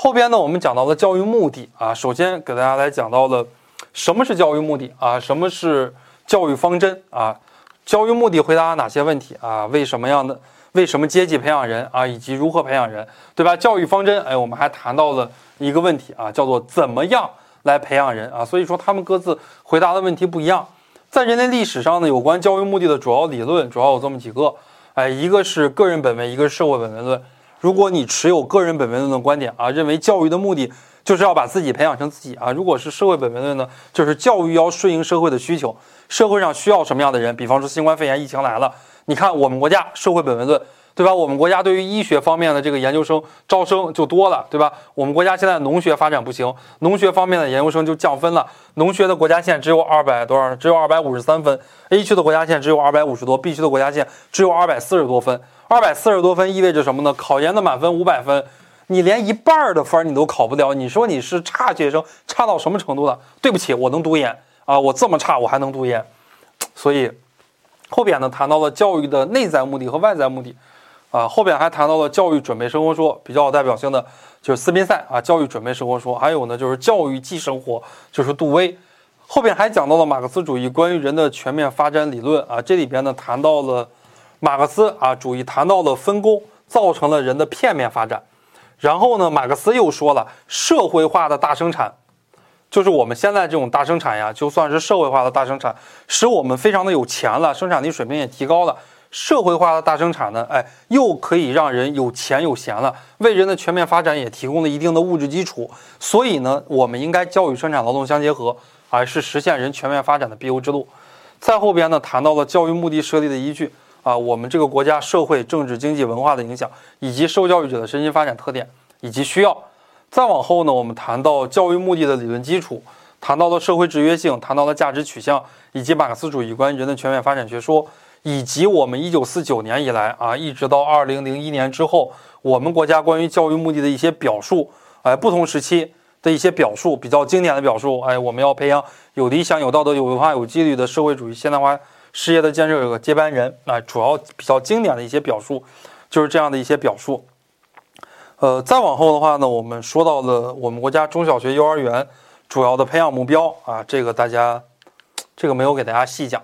后边呢，我们讲到了教育目的啊，首先给大家来讲到了什么是教育目的啊，什么是教育方针啊？教育目的回答哪些问题啊？为什么样的？为什么阶级培养人啊？以及如何培养人，对吧？教育方针，哎，我们还谈到了一个问题啊，叫做怎么样来培养人啊？所以说他们各自回答的问题不一样。在人类历史上呢，有关教育目的的主要理论主要有这么几个，哎，一个是个人本位，一个是社会本位论。如果你持有个人本位论的观点啊，认为教育的目的就是要把自己培养成自己啊；如果是社会本位论呢，就是教育要顺应社会的需求，社会上需要什么样的人？比方说新冠肺炎疫情来了，你看我们国家社会本位论。对吧？我们国家对于医学方面的这个研究生招生就多了，对吧？我们国家现在农学发展不行，农学方面的研究生就降分了。农学的国家线只有二百多少？只有二百五十三分。A 区的国家线只有二百五十多，B 区的国家线只有二百四十多分。二百四十多分意味着什么呢？考研的满分五百分，你连一半的分你都考不了，你说你是差学生，差到什么程度了？对不起，我能读研啊，我这么差我还能读研，所以后边呢谈到了教育的内在目的和外在目的。啊，后边还谈到了教育准备生活说，比较有代表性的就是斯宾塞啊，教育准备生活说，还有呢就是教育即生活，就是杜威。后边还讲到了马克思主义关于人的全面发展理论啊，这里边呢谈到了马克思啊主义谈到了分工造成了人的片面发展，然后呢马克思又说了社会化的大生产，就是我们现在这种大生产呀，就算是社会化的大生产，使我们非常的有钱了，生产力水平也提高了。社会化的大生产呢，哎，又可以让人有钱有闲了，为人的全面发展也提供了一定的物质基础。所以呢，我们应该教育生产劳动相结合，而是实现人全面发展的必由之路。再后边呢，谈到了教育目的设立的依据啊，我们这个国家社会、政治、经济、文化的影响，以及受教育者的身心发展特点以及需要。再往后呢，我们谈到教育目的的理论基础，谈到了社会制约性，谈到了价值取向，以及马克思主义关于人的全面发展学说。以及我们一九四九年以来啊，一直到二零零一年之后，我们国家关于教育目的的一些表述，哎，不同时期的一些表述，比较经典的表述，哎，我们要培养有理想、有道德、有文化、有纪律的社会主义现代化事业的建设者和接班人，啊，主要比较经典的一些表述，就是这样的一些表述。呃，再往后的话呢，我们说到了我们国家中小学、幼儿园主要的培养目标啊，这个大家，这个没有给大家细讲。